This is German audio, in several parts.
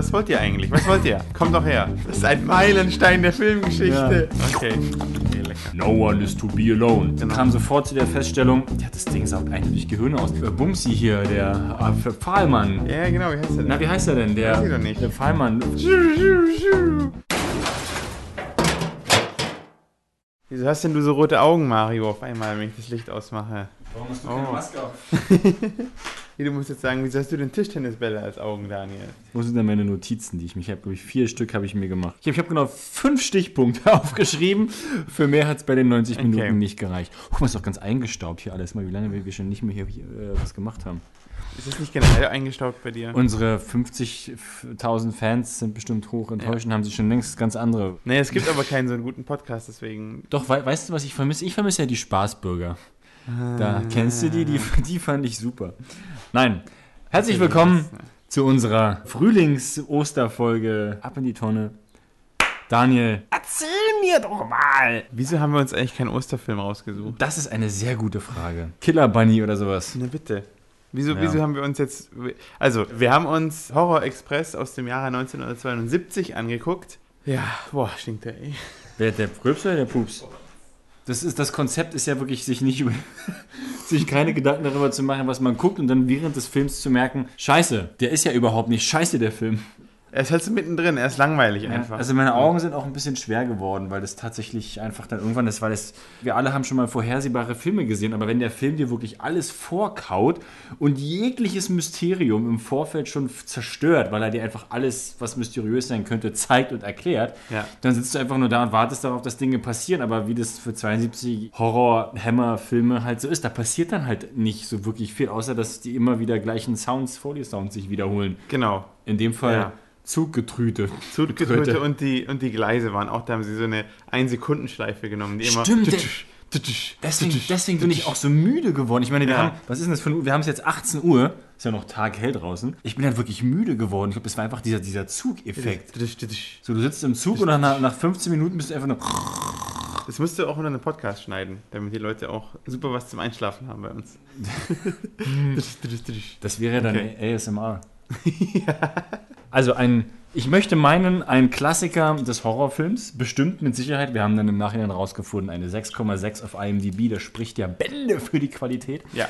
Was wollt ihr eigentlich? Was wollt ihr? Kommt doch her. Das ist ein Meilenstein der Filmgeschichte. Okay. okay lecker. No one is to be alone. Genau. Kam sofort zu der Feststellung, ja, das Ding saugt eindeutig Gehirn aus. Äh, Bumsi hier, der äh, Pfahlmann. Ja, genau, wie heißt der denn? Na, wie heißt er denn? Der, Weiß ich doch nicht. der Pfahlmann. Wieso hast denn du so rote Augen, Mario, auf einmal, wenn ich das Licht ausmache? Warum hast du keine Oh. Maske auf? Du musst jetzt sagen, wieso hast du denn Tischtennisbälle als Augen, Daniel? Wo sind denn meine Notizen, die ich mich habe? glaube ich, vier Stück habe ich mir gemacht. Ich habe hab genau fünf Stichpunkte aufgeschrieben. Für mehr hat es bei den 90 Okay. Minuten nicht gereicht. Guck mal, ist doch ganz eingestaubt hier alles. Mal, wie lange wir wir schon nicht mehr hier, hier äh, was gemacht haben. Ist es nicht generell eingestaubt bei dir? Unsere 50.000 Fans sind bestimmt hoch enttäuscht und haben sich schon längst ganz andere. Nee, es gibt aber keinen so einen guten Podcast, deswegen. Doch, wei weißt du, was ich vermisse? Ich vermisse ja die Spaßbürger. Da kennst du die? Die, die fand ich super. Nein. Herzlich willkommen zu unserer Frühlings-Osterfolge. Ab in die Tonne. Daniel, erzähl mir doch mal. Wieso haben wir uns eigentlich keinen Osterfilm rausgesucht? Das ist eine sehr gute Frage. Killer Bunny oder sowas. Na bitte. Wieso, Ja. wieso haben wir uns jetzt. Also, wir haben uns Horror Express aus dem Jahre 1972 angeguckt. Ja, boah, stinkt der, ey. Wer der Pröps oder der Pups? Das, ist, das Konzept ist ja wirklich, sich nicht über, sich keine Gedanken darüber zu machen, was man guckt und dann während des Films zu merken, scheiße, der ist ja überhaupt nicht scheiße, der Film. Er ist halt so mittendrin, er ist langweilig einfach. Also meine Augen sind auch ein bisschen schwer geworden, weil das tatsächlich einfach dann irgendwann ist, weil es, wir alle haben schon mal vorhersehbare Filme gesehen, aber wenn der Film dir wirklich alles vorkaut und jegliches Mysterium im Vorfeld schon zerstört, weil er dir einfach alles, was mysteriös sein könnte, zeigt und erklärt, Ja. dann sitzt du einfach nur da und wartest darauf, dass Dinge passieren, aber wie das für 72 Horror-Hammer-Filme halt so ist, da passiert dann halt nicht so wirklich viel, außer dass die immer wieder gleichen Sounds, Foley-Sounds sich wiederholen. Genau. In dem Fall Ja. Zuggetrüte. Zuggetröte und die, und die Gleise waren auch, da haben sie so eine 1-Sekunden-Schleife genommen, die immer. Stimmt, der- Deswegen, deswegen bin ich auch so müde geworden. Ich meine, wir Ja. haben, was ist denn das für ein Uhr? Wir haben es jetzt 18 Uhr, ist ja noch taghell draußen. Ich bin halt wirklich müde geworden. Ich glaube, das war einfach dieser, dieser Zugeffekt. So, du sitzt im Zug und nach, nach 15 Minuten bist du einfach nur. Das musst du auch unter einen Podcast schneiden, damit die Leute auch super was zum Einschlafen haben bei uns. Das wäre dann Okay. ASMR. Also ein, ich möchte meinen, ein Klassiker des Horrorfilms, bestimmt mit Sicherheit. Wir haben dann im Nachhinein rausgefunden, eine 6,6 auf IMDb, das spricht ja Bände für die Qualität. Ja.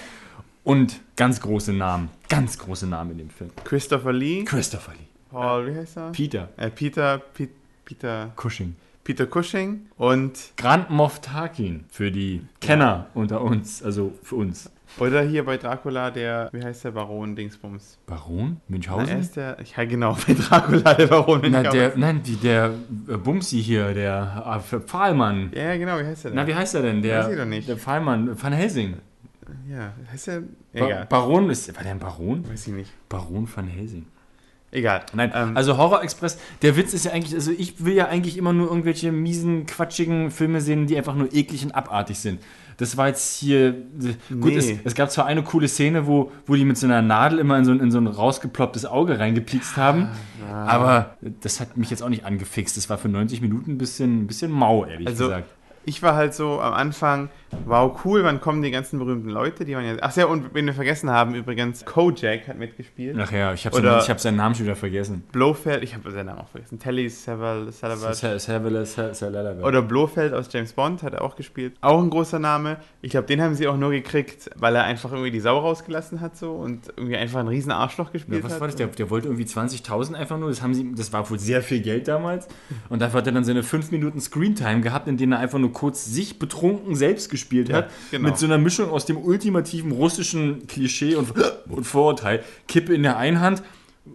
Und ganz große Namen, ganz große Namen in dem Film. Christopher Lee, Christopher Lee. Paul, wie heißt er? Peter Äh, Peter, Pe Peter, Cushing. Peter Cushing und Grand Moff Tarkin für die Kenner unter uns, also für uns. Oder hier bei Dracula der, wie heißt der Baron Dingsbums? Baron Na, er Münchhausen? ist der, ja genau, bei Dracula der Baron. Na, Münchhausen. der, nein, die, der äh, Bumsi hier, der äh, Pfahlmann. ja, genau, wie heißt der denn? Na, wie heißt er denn? Der, Weiß ich doch nicht. der Pfahlmann, Van Helsing. ja, heißt der, Ba egal, Baron ist, war der ein Baron? weiß ich nicht. Baron Van Helsing. Egal. Nein, Ähm, also Horror Express, der Witz ist ja eigentlich, also ich will ja eigentlich immer nur irgendwelche miesen, quatschigen Filme sehen, die einfach nur eklig und abartig sind. Das war jetzt hier, gut, Nee. es, es gab zwar eine coole Szene, wo, wo die mit so einer Nadel immer in so, ein- in so ein rausgeplopptes Auge reingepiekst haben, aber das hat mich jetzt auch nicht angefixt. Das war für 90 Minuten ein bisschen, ein bisschen mau, ehrlich Also, gesagt. ich war halt so am Anfang, wow, cool, wann kommen die ganzen berühmten Leute, die waren ja, ach ja, und wenn wir vergessen haben, übrigens, Kojak hat mitgespielt. Ach ja, ich habe seinen, hab seinen Namen schon wieder vergessen. Blofeld, ich habe seinen Namen auch vergessen, Telly Savalas, Oder Oder Blofeld aus James Bond hat er auch gespielt. Auch ein großer Name. Ich glaube, den haben sie auch nur gekriegt, weil er einfach irgendwie die Sau rausgelassen hat so und irgendwie einfach ein riesen Arschloch gespielt Ja, was hat. war das? Der, der wollte irgendwie 20.000 einfach nur. Das, haben sie, das war wohl sehr viel Geld damals. Und dafür hat er dann seine 5 Minuten Screentime gehabt, in denen er einfach nur kurz sich betrunken selbst gespielt Ja, hat. genau. Mit so einer Mischung aus dem ultimativen russischen Klischee und, und Vorurteil. Kippe in der einen Hand,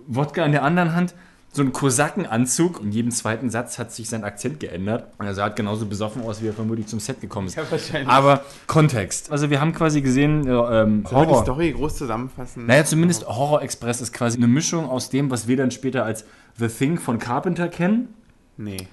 Wodka in der anderen Hand. So ein Kosakenanzug. In jedem zweiten Satz hat sich sein Akzent geändert. Und er sah halt genauso besoffen aus, wie er vermutlich zum Set gekommen ist. Ja, wahrscheinlich. Aber Kontext. Also wir haben quasi gesehen, äh, ähm, wir die Horror. Story groß zusammenfassen? Naja, zumindest Horror Express ist quasi eine Mischung aus dem, was wir dann später als The Thing von Carpenter kennen. Nee.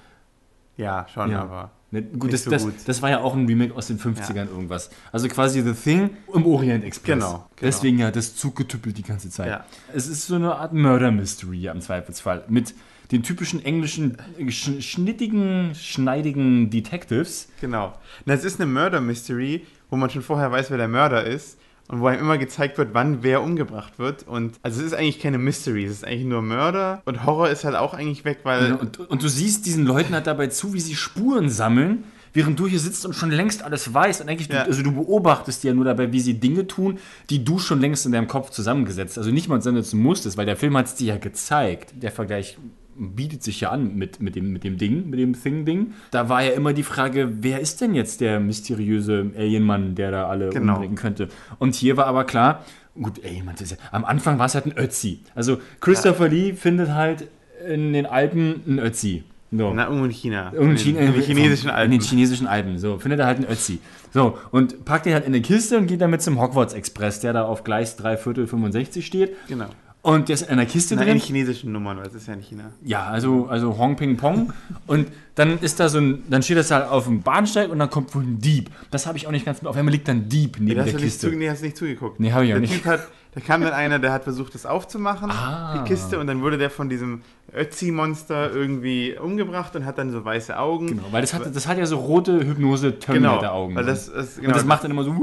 Ja, schon, Ja. aber. Ne, gut, das, so das, gut. das war ja auch ein Remake aus den 50ern irgendwas. Also quasi The Thing im Orient Express. Genau, genau. Deswegen ja das Zuggetüppelt die ganze Zeit. Ja. Es ist so eine Art Murder Mystery im Zweifelsfall. Mit den typischen englischen, äh, sch schnittigen, schneidigen Detectives. Genau. Na, es ist eine Murder Mystery, wo man schon vorher weiß, wer der Mörder ist. Und wo einem immer gezeigt wird, wann wer umgebracht wird. Und also es ist eigentlich keine Mystery, es ist eigentlich nur Mörder. Und Horror ist halt auch eigentlich weg, weil. Und, und du siehst diesen Leuten halt dabei zu, wie sie Spuren sammeln, während du hier sitzt und schon längst alles weißt. Und eigentlich, Ja. du, also du beobachtest ja nur dabei, wie sie Dinge tun, die du schon längst in deinem Kopf zusammengesetzt, also nicht mal zusammensetzen musstest, weil der Film hat es dir ja gezeigt. Der Vergleich bietet sich ja an mit, mit, dem, mit dem Ding, mit dem Thing-Ding. Da war ja immer die Frage, wer ist denn jetzt der mysteriöse Alienmann, der da alle Genau. umbringen könnte? Und hier war aber klar, gut, Alienmann, ja, am Anfang war es halt ein Ötzi. Also Christopher Lee findet halt in den Alpen einen Ötzi. So. Na, irgendwo in China. Irgendein in, China- den, in den chinesischen In Alpen. den chinesischen Alpen. So, findet er halt einen Ötzi. So, und packt ihn halt in eine Kiste und geht damit zum Hogwarts Express, der da auf Gleis 3 Viertel 65 steht. Genau. Und der ist in einer Kiste Na, drin. in chinesischen Nummern, weil es ist ja in China. Ja, also, also Hong Ping Pong. und dann ist da so ein, dann steht das halt auf dem Bahnsteig und dann kommt wohl ein Dieb. Das habe ich auch nicht ganz mit. Auf einmal liegt dann ein Dieb neben der nicht, zu, Kiste. nee, hast du nicht zugeguckt. Nee, hab ich auch der nicht. Typ hat, da kam dann einer, der hat versucht, das aufzumachen, Ah. die Kiste, und dann wurde der von diesem Ötzi-Monster irgendwie umgebracht und hat dann so weiße Augen. Genau, weil das hat, das hat ja so rote Hypnose-Terminator-Augen. Weil das, das, genau, und das macht dann immer so.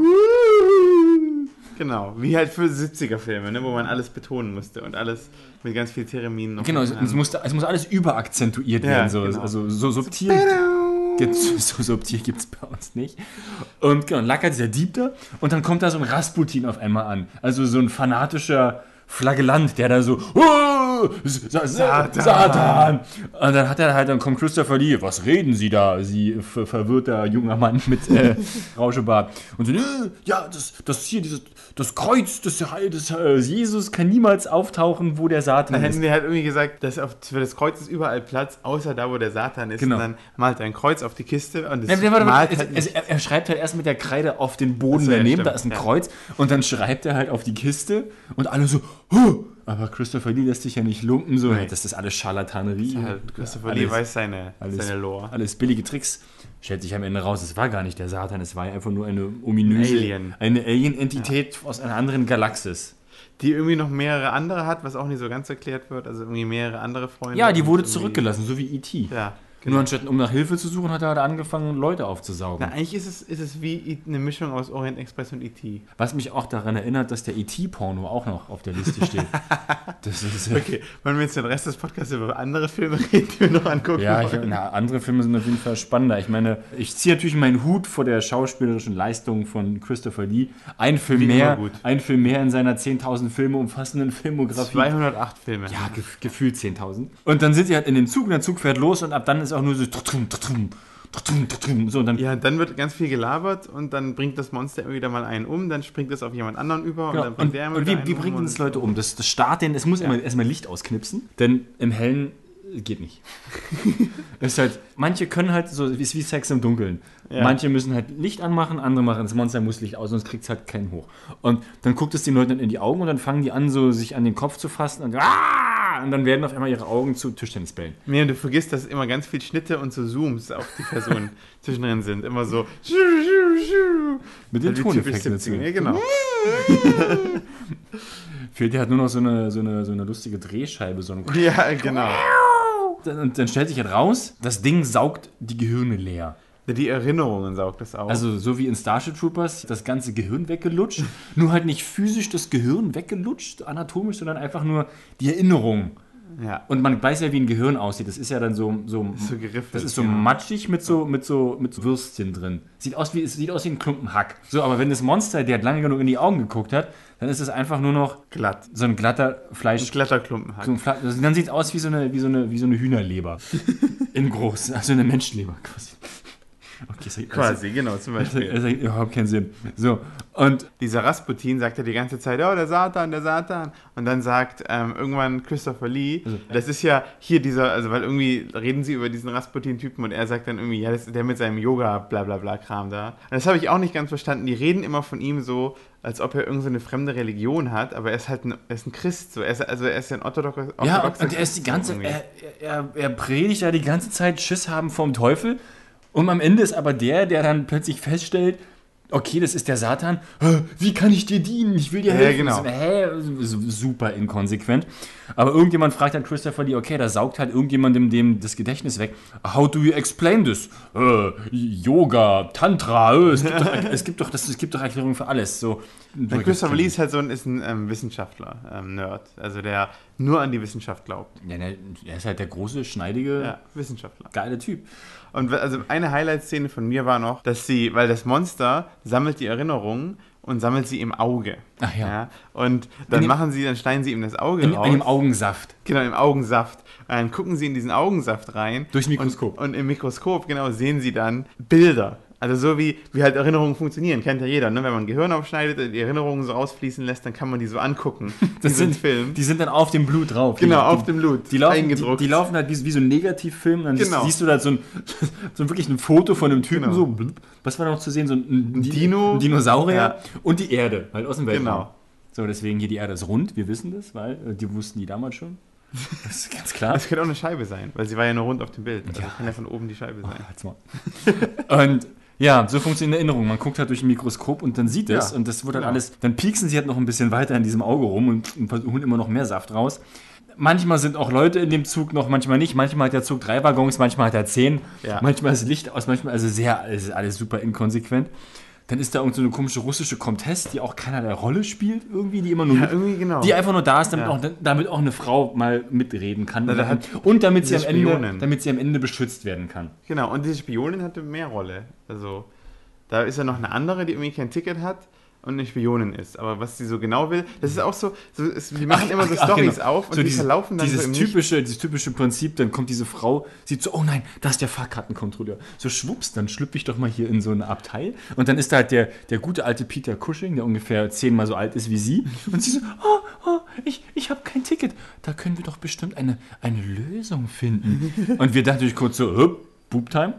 Genau, wie halt für 70er-Filme, ne, wo man alles betonen musste und alles mit ganz viel Theremin noch. Genau, es, muss, es muss alles überakzentuiert Ja, werden. So, genau. Also so subtil. Gibt's, so subtil gibt es bei uns nicht. Und genau, Lacker dieser Dieb da. Und dann kommt da so ein Rasputin auf einmal an. Also so ein fanatischer Flagellant, der da so, oh, Sa Sa Satan. Satan. Und dann hat er halt, dann kommt Christopher Lee, was reden Sie da? Sie ver verwirrter junger Mann mit äh, Rauschebart. Und so, ja, das, das hier, dieses, das Kreuz des, des äh, Jesus kann niemals auftauchen, wo der Satan Dann ist. hätten die halt irgendwie gesagt, dass auf, für das Kreuz ist überall Platz, außer da, wo der Satan ist. Genau. Und dann malt er ein Kreuz auf die Kiste und das Ja, malt es, halt es, er, er schreibt halt erst mit der Kreide auf den Boden so, ja, daneben, stimmt, da ist ein ja. Kreuz und dann schreibt er halt auf die Kiste und alle so, huh! aber Christopher Lee lässt sich ja nicht lumpen, so, Nee. das ist alles Scharlatanerie. halt, Christopher alles, Lee weiß seine, alles, seine Lore. alles billige Tricks. Stellt sich am Ende raus, es war gar nicht der Satan, es war einfach nur eine ominöse, Alien. eine Alien-Entität aus einer anderen Galaxis. Die irgendwie noch mehrere andere hat, was auch nicht so ganz erklärt wird. Also irgendwie mehrere andere Freunde. Ja, die wurde zurückgelassen, so wie E.T. Ja, Nur genau. anstatt um nach Hilfe zu suchen, hat er halt angefangen, Leute aufzusaugen. Na, eigentlich ist es, ist es wie eine Mischung aus Orient Express und E.T. Was mich auch daran erinnert, dass der E.T.-Porno auch noch auf der Liste steht. Das ist, Okay, wollen wir jetzt den Rest des Podcasts über andere Filme reden, die wir noch angucken Ja, ich, na, andere Filme sind auf jeden Fall spannender. Ich meine, ich ziehe natürlich meinen Hut vor der schauspielerischen Leistung von Christopher Lee. Ein Film Wie mehr, ein Film mehr in seiner 10.000 Filme umfassenden Filmografie. 208 Filme. Ja, ge gefühlt 10.000. Und dann sind sie halt in den Zug und der Zug fährt los und ab dann ist auch nur so so dann Ja, dann wird ganz viel gelabert und dann bringt das Monster immer wieder mal einen um, dann springt es auf jemand anderen über Genau. und dann bringt Und, der und wie, wie um bringt denn und- das Leute um? Das, das Start, den, es muss immer erstmal Licht ausknipsen, denn im Hellen geht nicht. es ist halt, manche können halt so, es ist wie Sex im Dunkeln. Ja. Manche müssen halt Licht anmachen, andere machen das Monster muss Licht aus, sonst kriegt es halt keinen hoch. Und dann guckt es den Leuten dann in die Augen und dann fangen die an, so sich an den Kopf zu fassen und, ah! Und dann werden auf einmal ihre Augen zu Tischtennisbällen. Nee, und du vergisst, dass immer ganz viel Schnitte und so Zooms auf die Person zwischendrin sind. Immer so. Mit den Toneffekten 70er. dazu. Ja, genau. Fehlt dir halt nur noch so eine, so eine, so eine lustige Drehscheibe, so ein Ja, genau. Und dann stellt sich halt raus, das Ding saugt die Gehirne leer. Die Erinnerungen saugt das auch. Also so wie in Starship Troopers das ganze Gehirn weggelutscht. nur halt nicht physisch das Gehirn weggelutscht, anatomisch, sondern einfach nur die Erinnerung. ja. Und man weiß ja, wie ein Gehirn aussieht. Das ist ja dann so, so, So geriffelt, das ist so ja. matschig mit so, mit so, mit so Würstchen drin. Sieht aus wie, es sieht aus wie ein Klumpen Hack. So, aber wenn das Monster, der hat lange genug in die Augen geguckt hat, dann ist es einfach nur noch Glatt. so ein glatter Fleisch. Glatterklumpen So ein Fla also dann sieht es aus wie so eine, wie so eine, wie so eine Hühnerleber. In groß. Also eine Menschenleber quasi. Okay, ergibt- Quasi, genau, zum Das Beispiel. ergibt überhaupt keinen Sinn. So, und Dieser Rasputin sagt ja die ganze Zeit, oh, der Satan, der Satan. Und dann sagt ähm, irgendwann Christopher Lee, Also das ist ja hier dieser, also weil irgendwie reden sie über diesen Rasputin-Typen und er sagt dann irgendwie, ja, das ist der mit seinem Yoga, bla bla bla Kram da. Und das habe ich auch nicht ganz verstanden. Die reden immer von ihm so, als ob er irgendeine so fremde Religion hat, aber er ist halt ein, er ist ein Christ, so. Er ist, also er ist ja ein orthodoxer ja, und, er ist die ganze, er, er, er predigt ja die ganze Zeit Schiss haben vom Teufel. Und am Ende ist aber der, der dann plötzlich feststellt, okay, das ist der Satan, wie kann ich dir dienen? Ich will dir Ja, helfen. genau. So, hä? Super inkonsequent. Aber irgendjemand fragt dann Christopher Lee, okay, da saugt halt irgendjemandem dem das Gedächtnis weg. How do you explain this? Äh, Yoga, Tantra, äh, es, gibt doch, es, gibt doch, das, es gibt doch Erklärungen für alles. So, Der Christopher Lee ist halt so ein, ist ein ähm, Wissenschaftler, ähm, Nerd. Also der nur an die Wissenschaft glaubt. Ja, ne, er ist halt der große, schneidige, Ja, Wissenschaftler. geile Typ. Und also eine Highlight-Szene von mir war noch, dass sie, weil das Monster sammelt die Erinnerungen und sammelt sie im Auge. Ach ja. Und dann dem- machen sie, dann schneiden sie ihm das Auge In, raus. in dem Augensaft. Genau, im Augensaft. Und dann gucken sie in diesen Augensaft rein. Durchs Mikroskop. Und, und im Mikroskop, genau, sehen sie dann Bilder. Also so wie, wie halt Erinnerungen funktionieren, kennt ja jeder. Ne? Wenn man ein Gehirn aufschneidet, die Erinnerungen so rausfließen lässt, dann kann man die so angucken. Das sind Film. Die sind dann auf dem Blut drauf. genau, die, auf dem Blut. Die laufen, die, eingedruckt. die laufen halt wie, wie so ein Negativfilm. Dann Genau. siehst, du da so ein, so ein wirklich ein Foto von einem Typen, Genau. so, was war noch zu sehen? So ein, ein, Di- Dino. ein Dinosaurier Ja. und die Erde, halt aus dem Weltraum. Genau. So, deswegen hier die Erde ist rund, wir wissen das, weil äh, die wussten die damals schon. Das ist ganz klar. Das könnte auch eine Scheibe sein, weil sie war ja nur rund auf dem Bild. Also Ja. kann ja von oben die Scheibe sein. Halt's mal. und ja, so funktioniert Erinnerung. Man guckt halt durch ein Mikroskop und dann sieht es Ja, und das wird halt genau. alles. Dann pieksen sie halt noch ein bisschen weiter in diesem Auge rum und, und holen immer noch mehr Saft raus. Manchmal sind auch Leute in dem Zug noch, manchmal nicht. Manchmal hat der Zug drei Waggons, manchmal hat er zehn. Ja. Manchmal ist Licht aus, manchmal also sehr, ist alles super inkonsequent. Dann ist da irgend so eine komische russische Comtesse, die auch keinerlei Rolle spielt, irgendwie, die immer nur Ja, mit, irgendwie genau. die einfach nur da ist, damit, Ja. auch, damit auch eine Frau mal mitreden kann. Na, da hat und damit sie, am Ende, damit sie am Ende beschützt werden kann. Genau, und diese Spionin hatte mehr Rolle. Also, da ist ja noch eine andere, die irgendwie kein Ticket hat und eine Spionin ist. Aber was sie so genau will, das ist auch so, so ist, die machen immer so ach, Stories genau. auf und So die diese- verlaufen dann dieses so typische, dieses typische Prinzip, dann kommt diese Frau, sieht so, oh nein, da ist der Fahrkartenkontrolleur. So schwupps, dann schlüpfe ich doch mal hier in so ein Abteil. Und dann ist da halt der, der gute alte Peter Cushing, der ungefähr zehnmal so alt ist wie sie. Und sie so, oh, oh, ich, ich habe kein Ticket. Da können wir doch bestimmt eine, eine Lösung finden. Und wir dachten natürlich kurz so, Hup, Boobtime?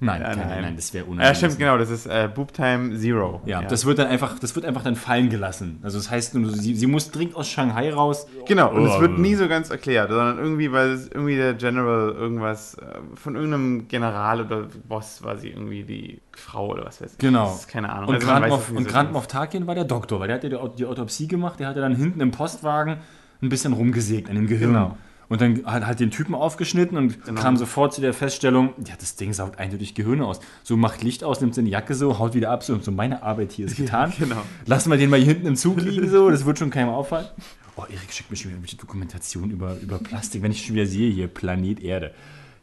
Nein, Ja, nein, nein, nein. nein, das wäre Ja, unangenehm. stimmt, genau, das ist äh, Boob Time Zero. Ja, das wird dann einfach, das wird einfach dann fallen gelassen. Also das heißt, sie, sie muss dringend aus Shanghai raus. Genau, und es Oh. wird nie so ganz erklärt, sondern irgendwie, weil es irgendwie der General irgendwas äh, von irgendeinem General oder Boss war sie irgendwie die Frau oder was weiß ich. Genau. Das ist keine Ahnung. Und Also weiß Moff, es und so ganz. Moff-Tarkin war der Doktor, weil der hatte die, Au- die Autopsie gemacht, der hatte dann hinten im Postwagen ein bisschen rumgesägt an dem Gehirn. Genau. Und dann hat halt den Typen aufgeschnitten und Genau. kam sofort zu der Feststellung, ja, das Ding saugt eindeutig Gehirne aus. So macht Licht aus, nimmt seine Jacke so, haut wieder ab, so, und so meine Arbeit hier ist getan. genau. Lassen wir den mal hier hinten im Zug liegen, so, das wird schon keinem auffallen. Oh, Erik schickt mir schon wieder irgendwelche Dokumentation über, über Plastik, wenn ich schon wieder sehe, hier, Planet Erde.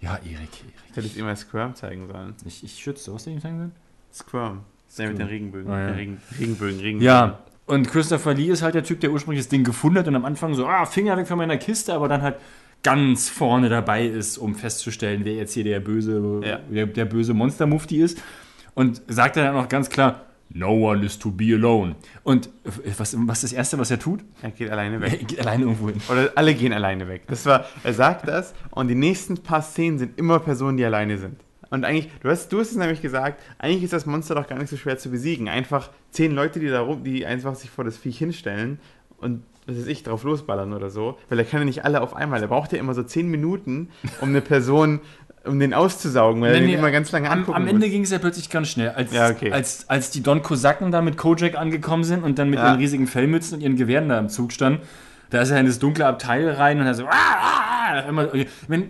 Ja, Erik, Erik. Ich hätte es immer Squirm zeigen sollen. Ich, ich schütze, was soll ich sagen? Squirm. Der mit den Regenbögen. Ah, ja. Regen, Regenbögen, Regenbögen. Ja, und Christopher Lee ist halt der Typ, der ursprünglich das Ding gefunden hat und am Anfang so, ah, Finger weg von meiner Kiste, aber dann halt ganz vorne dabei ist, um festzustellen, wer jetzt hier der böse, Ja. der, der böse Monster-Mufti ist. Und sagt dann auch ganz klar, no one is to be alone. Und was, was ist das Erste, was er tut? Er geht alleine Er weg. geht alleine irgendwo hin. Oder alle gehen alleine weg. Das war, er sagt das und die nächsten paar Szenen sind immer Personen, die alleine sind. Und eigentlich, du hast, du hast es nämlich gesagt, eigentlich ist das Monster doch gar nicht so schwer zu besiegen. Einfach zehn Leute, die da rum, die einfach sich vor das Viech hinstellen und was weiß ich, drauf losballern oder so. Weil er kann ja nicht alle auf einmal. Er braucht ja immer so zehn Minuten, um eine Person, um den auszusaugen, weil er den immer ganz lange am, angucken am Ende ging es ja plötzlich ganz schnell. Als, Ja, okay. als, als die Don Kosaken da mit Kojak angekommen sind und dann mit Ja. ihren riesigen Fellmützen und ihren Gewehren da im Zug standen, da ist er in das dunkle Abteil rein und er so, ah, ah, ah, immer, wenn,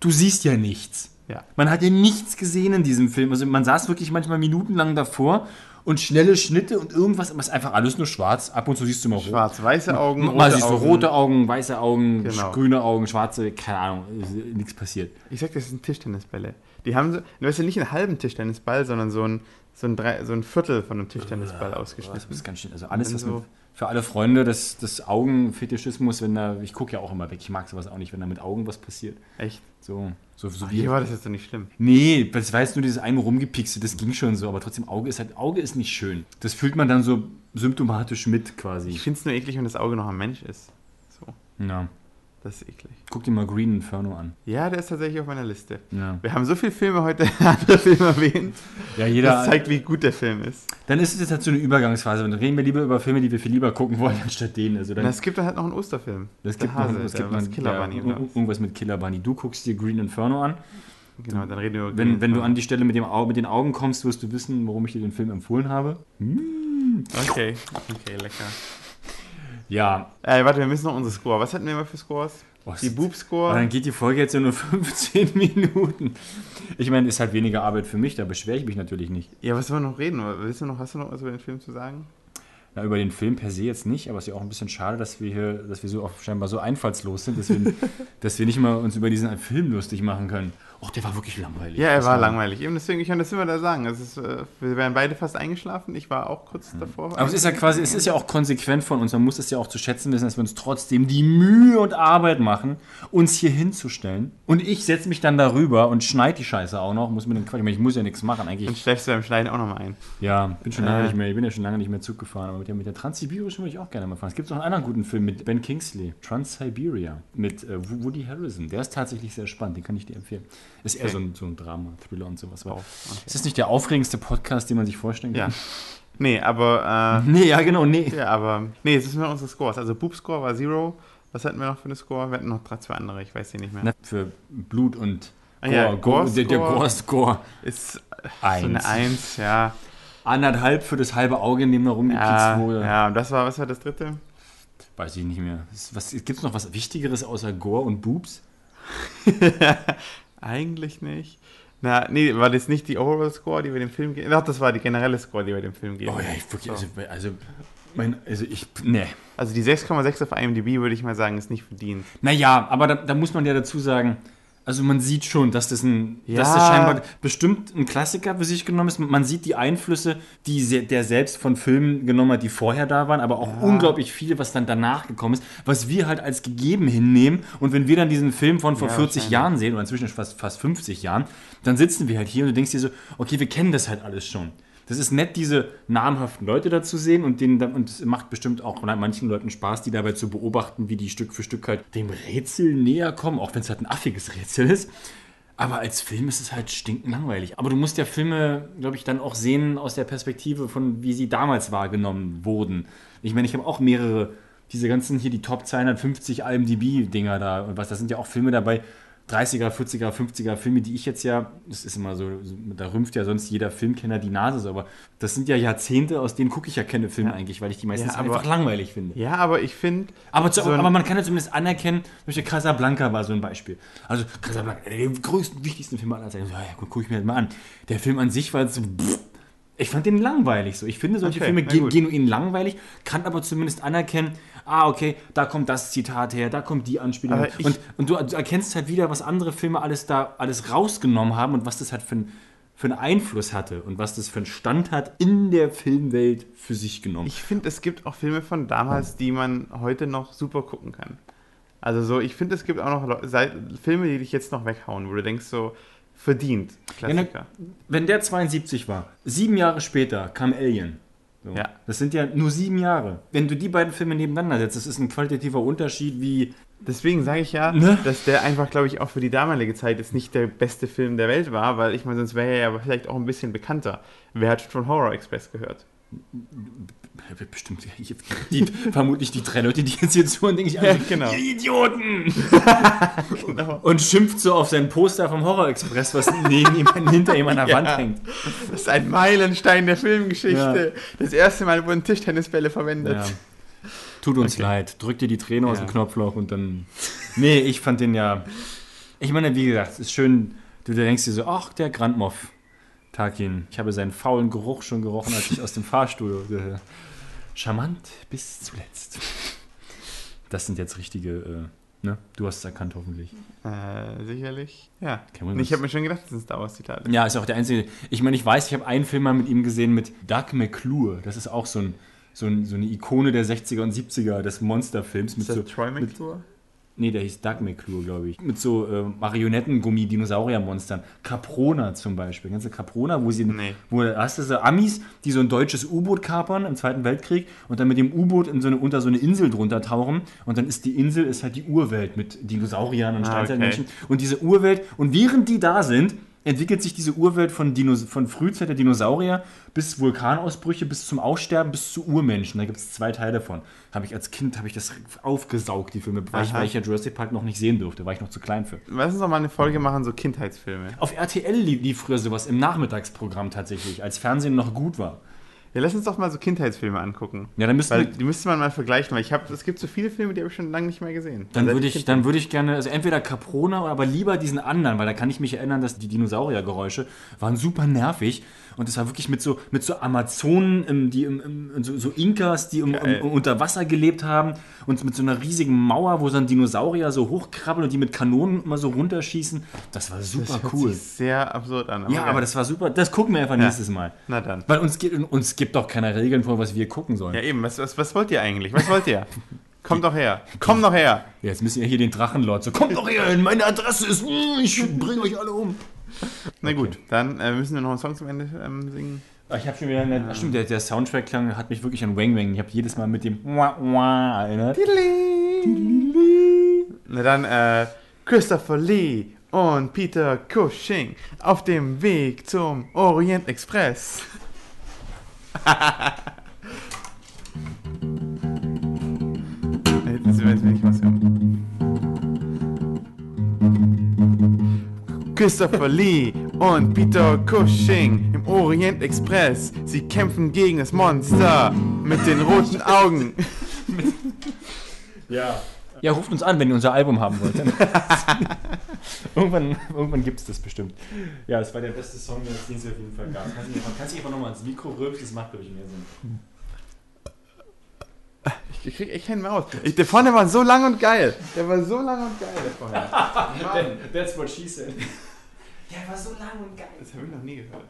du siehst ja nichts. Ja. Man hat ja nichts gesehen in diesem Film. Also man saß wirklich manchmal minutenlang davor und schnelle Schnitte und irgendwas, aber es ist einfach alles nur schwarz. Ab und zu siehst du mal rot. Schwarz-weiße Augen, Mal siehst du Augen. rote Augen, weiße Augen, Genau. grüne Augen, schwarze, keine Ahnung, nichts passiert. Ich sag, das sind Tischtennisbälle. Die haben so, du hast ja nicht einen halben Tischtennisball, sondern so ein, so ein, drei, so ein Viertel von einem Tischtennisball Das ausgeschnitten. ist ganz schön. Also alles, was so- mit, für alle Freunde des, des Augenfetischismus, wenn da, ich gucke ja auch immer weg, ich mag sowas auch nicht, wenn da mit Augen was passiert. Echt? So, so, so Hier wie. war das jetzt doch nicht schlimm. Nee, das war jetzt nur dieses eine rumgepixelt, das ging schon so, aber trotzdem Auge ist halt, Auge ist nicht schön. Das fühlt man dann so symptomatisch mit quasi. Ich finde es nur eklig, wenn das Auge noch ein Mensch ist. So, Ja. Das ist eklig. Guck dir mal Green Inferno an. Ja, der ist tatsächlich auf meiner Liste. Ja, Wir haben so viele Filme heute, andere Filme erwähnt. ja jeder. Das zeigt, wie gut der Film ist. dann ist es jetzt halt so eine Übergangsphase. Dann reden wir lieber über Filme, die wir viel lieber gucken wollen, anstatt denen. Also dann, es gibt dann halt noch einen Osterfilm. der gibt noch, Hase, es der gibt was noch Killer ja, Bunny was? irgendwas mit Killer Bunny. Du guckst dir Green Inferno an. Genau, dann reden wir über Wenn, wenn du an die Stelle mit, dem mit den Augen kommst, wirst du wissen, warum ich dir den Film empfohlen habe. Okay, okay, lecker. Ja. Äh, warte, wir müssen noch unsere Score. Was hatten wir immer für Scores? Oh, die Boob-Score. dann geht die Folge jetzt ja nur 15 Minuten. Ich meine, ist halt weniger Arbeit für mich, da beschwere ich mich natürlich nicht. Ja, was wollen wir noch reden? Willst du noch, hast du noch was über den Film zu sagen? Na, über den Film per se jetzt nicht, aber es ist ja auch ein bisschen schade, dass wir hier, dass wir so oft scheinbar so einfallslos sind, dass wir, dass wir nicht mal uns über diesen Film lustig machen können. Och, der war wirklich langweilig. Ja, er Das war langweilig. Eben deswegen, ich kann das immer da sagen. Es ist, äh, wir wären beide fast eingeschlafen. Ich war auch kurz davor. Aber es ist ja quasi, es ist ja auch konsequent von uns. Man muss es ja auch zu schätzen wissen, dass wir uns trotzdem die Mühe und Arbeit machen, uns hier hinzustellen. Und ich setze mich dann darüber und schneide die Scheiße auch noch. Muss mir den Quatsch, ich, meine, ich muss ja nichts machen Dann eigentlich. schläfst du beim Schneiden auch nochmal ein. Ja, bin schon lange Äh. nicht mehr, ich bin ja schon lange nicht mehr Zug gefahren, aber mit der, mit der Transsibirischen würde ich auch gerne mal fahren. Es gibt noch einen anderen guten Film mit Ben Kingsley, Trans-Siberia, mit äh, Woody Harrison. Der ist tatsächlich sehr spannend, den kann ich dir empfehlen. Ist eher Okay. so ein, so ein Drama, Thriller und sowas. Oh, okay. Ist das nicht der aufregendste Podcast, den man sich vorstellen Ja. kann? Nee, aber, Nee, ja, genau, nee. äh, ja, aber, nee, jetzt müssen wir unsere Scores. Also, Boob-Score war Zero. Was hatten wir noch für eine Score? Wir hatten noch drei, zwei andere, ich weiß sie nicht mehr. Na, für Blut und Ah ja, Gore, der, der Gore-Score. Ist äh, Eins. so eine Eins, ja. Anderthalb für das halbe Auge, da rumgepiekst Ja, wurde. ja, und das war, was war das dritte? Weiß ich nicht mehr. Gibt es noch was Wichtigeres außer Gore und Boobs? Eigentlich nicht. Na, nee, war das nicht die Overall-Score, die wir dem Film geben? Doch, das war die generelle Score, die wir dem Film geben. Oh ja, ich wirklich, So. also, also, mein, also ich, ne. Also die 6,6 auf IMDb würde ich mal sagen, ist nicht verdient. Naja, aber da, da muss man ja dazu sagen, also man sieht schon, dass das ein, Ja. dass das scheinbar bestimmt ein Klassiker für sich genommen ist. Man sieht die Einflüsse, die se- der selbst von Filmen genommen hat, die vorher da waren, aber auch unglaublich viele, was dann danach gekommen ist, was wir halt als gegeben hinnehmen. Und wenn wir dann diesen Film von vor Ja, 40 wahrscheinlich. Jahren sehen, oder inzwischen fast, fast 50 Jahren, dann sitzen wir halt hier und du denkst dir so, okay, wir kennen das halt alles schon. Das ist nett, diese namhaften Leute da zu sehen und, denen, und es macht bestimmt auch manchen Leuten Spaß, die dabei zu beobachten, wie die Stück für Stück halt dem Rätsel näher kommen, auch wenn es halt ein affiges Rätsel ist. Aber als Film ist es halt stinkend langweilig. Aber du musst ja Filme, glaube ich, dann auch sehen aus der Perspektive von, wie sie damals wahrgenommen wurden. Ich meine, ich habe auch mehrere, diese ganzen hier, die Top 250 IMDb-Dinger da und was, da sind ja auch Filme dabei, 30er, 40er, 50er Filme, die ich jetzt ja, das ist immer so, da rümpft ja sonst jeder Filmkenner die Nase so, aber das sind ja Jahrzehnte, aus denen gucke ich ja keine Filme eigentlich, weil ich die meistens Ja, aber- einfach langweilig finde. Ja, aber ich finde. Aber, So aber man kann ja zumindest anerkennen, zum Beispiel Casablanca war so ein Beispiel. Also Casablanca, der größten, wichtigsten Film aller Zeiten. So, ja, guck ich mir das mal an. Der Film an sich war so, pff, ich fand den langweilig so. Ich finde solche Okay, Filme ge genuin langweilig, kann aber zumindest anerkennen, ah, okay, da kommt das Zitat her, da kommt die Anspielung. Her. Und, und du, du erkennst halt wieder, was andere Filme alles da alles rausgenommen haben und was das halt für ein für einen Einfluss hatte und was das für einen Stand hat in der Filmwelt für sich genommen. Ich finde, es gibt auch Filme von damals, die man heute noch super gucken kann. Also so, ich finde, es gibt auch noch Filme, die dich jetzt noch weghauen, wo du denkst so, verdient. Klassiker. Wenn der 72 war, sieben Jahre später kam Alien. So. Ja. Das sind ja nur sieben Jahre. Wenn du die beiden Filme nebeneinander setzt, das ist ein qualitativer Unterschied wie. Deswegen sage ich ja, Ne? dass der einfach, glaube ich, auch für die damalige Zeit jetzt nicht der beste Film der Welt war, weil ich meine, sonst wäre er ja vielleicht auch ein bisschen bekannter. Wer hat schon Horror Express gehört? Bestimmt, ich, die, vermutlich die drei Leute, die jetzt hier zuhören, denke ich, Ja, also, genau. ihr Idioten! Genau. Und schimpft so auf sein Poster vom Horror Express, was neben ihm, hinter ihm an der Ja. Wand hängt. Das ist ein Meilenstein der Filmgeschichte. Ja. Das erste Mal wurden Tischtennisbälle verwendet. Ja. Tut uns Okay. leid. Drück dir die Träne aus Ja. dem Knopfloch und dann. Nee, ich fand den ja. Ich meine, wie gesagt, es ist schön, du denkst dir so, ach, der Grandmoff. Tarkin. Ich habe seinen faulen Geruch schon gerochen, als ich aus dem Fahrstuhl. Charmant bis zuletzt. Das sind jetzt richtige. Äh, ne? Du hast es erkannt, hoffentlich. Äh, sicherlich. Ja. Ich habe mir schon gedacht, das sind Star Wars-Zitate. Ja, ist auch der einzige. Ich meine, ich weiß, ich habe einen Film mal mit ihm gesehen mit Doug McClure. Das ist auch so, ein, so, ein, so eine Ikone der 60er und 70er des Monsterfilms. Mit Ist so, das Troy mit, McClure? Nee, der hieß Doug McClure, glaube ich. Mit so äh, Marionettengummi-Dinosauriermonstern. Caprona zum Beispiel. Ganze Caprona, wo sie. Nee. Wo hast du so Amis, die so ein deutsches U-Boot kapern im Zweiten Weltkrieg und dann mit dem U-Boot so eine, unter so eine Insel drunter tauchen. Und dann ist die Insel ist halt die Urwelt mit Dinosauriern und Ah, Steinzeitmenschen. Und diese Urwelt, und während die da sind, entwickelt sich diese Urwelt von, Dinos von Frühzeit der Dinosaurier bis Vulkanausbrüche, bis zum Aussterben, bis zu Urmenschen. Da gibt es zwei Teile davon. Habe ich als Kind habe ich das aufgesaugt, die Filme, weil ich, weil ich ja Jurassic Park noch nicht sehen durfte, war ich noch zu klein für. Lass uns doch mal eine Folge machen, so Kindheitsfilme. Auf RTL lief früher sowas im Nachmittagsprogramm tatsächlich, als Fernsehen noch gut war. Ja, lass uns doch mal so Kindheitsfilme angucken. Ja, dann müssten Weil die müsste man mal vergleichen, weil ich habe, es gibt so viele Filme, die habe ich schon lange nicht mehr gesehen. dann Seit würde ich, dann würde ich gerne, also entweder Caprona, aber lieber diesen anderen, weil da kann ich mich erinnern, dass die Dinosauriergeräusche waren super nervig. Und das war wirklich mit so, mit so Amazonen, ähm, die im, im, so, so Inkas, die im, unter Wasser gelebt haben und mit so einer riesigen Mauer, wo so ein Dinosaurier so hochkrabbeln und die mit Kanonen immer so runterschießen. Das war super Das hört cool. sich sehr absurd an. Ja, geil. aber das war super. Das gucken wir einfach nächstes Mal. Na dann. Weil uns, gibt- uns gibt doch keine Regeln vor, was wir gucken sollen. Ja, eben. Was, was, was wollt ihr eigentlich? Was wollt ihr? Kommt doch her. Kommt doch her. Jetzt müssen wir hier den Drachenlord so, kommt doch her, meine Adresse ist, mm, ich bringe euch alle um. Na gut, dann äh, müssen wir noch einen Song zum Ende ähm, singen. Ah, Ich habe schon wieder, eine, ach stimmt, der, der Soundtrack klang, hat mich wirklich an Wang Wang. Ich habe jedes Mal mit dem Wah Wah erinnert. Na dann, äh, Christopher Lee und Peter Cushing auf dem Weg zum Orient Express. Jetzt weiß ich nicht, was wir Christopher Lee und Peter Cushing im Orient Express. Sie kämpfen gegen das Monster mit den roten Augen. Ja. Ja, ruft uns an, wenn ihr unser Album haben wollt. irgendwann irgendwann gibt es das bestimmt. Ja, das war der beste Song, den es auf jeden Fall gab. Kannst du dich einfach- nochmal ins Mikro rülpsen? Das macht, glaube ich, mehr Sinn. Ich krieg echt keinen mehr aus. Ich, der vorne war so lang und geil. Der war so lang und geil, der vorne. That's what she said. Der war so lang und geil. Das habe ich noch nie gehört.